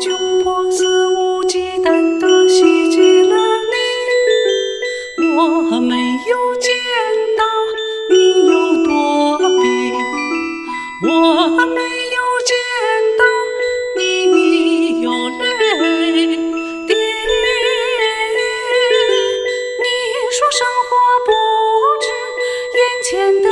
窘迫肆无忌惮地袭击了你，我没有见到你有多病，我没有见到你有泪滴。你说生活不止眼前的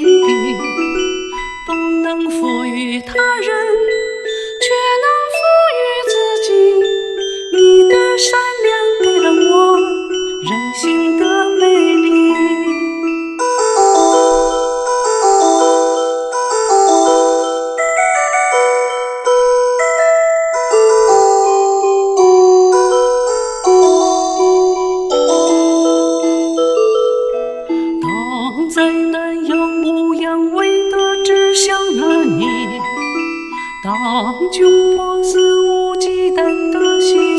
不能赋予他人，却能赋予自己。你的善良给了我人性的美丽。当灾当窘迫肆无忌惮的心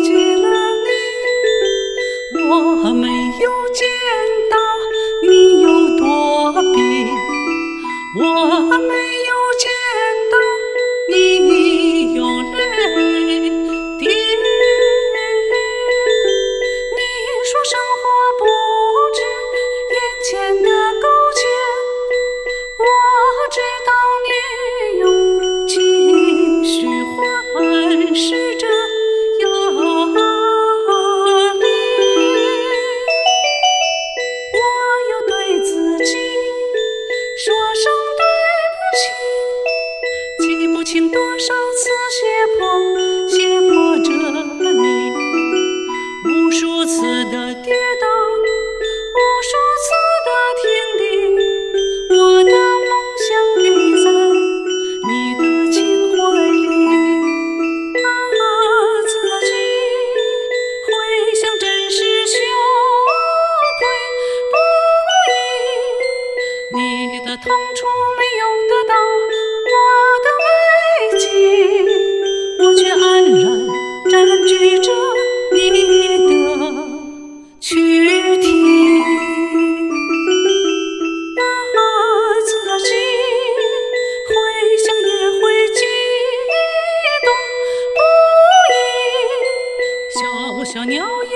你的痛楚没有得到我的慰藉，我却安然占据着你的躯体。啊，自己回想也会激动不已，小小鸟也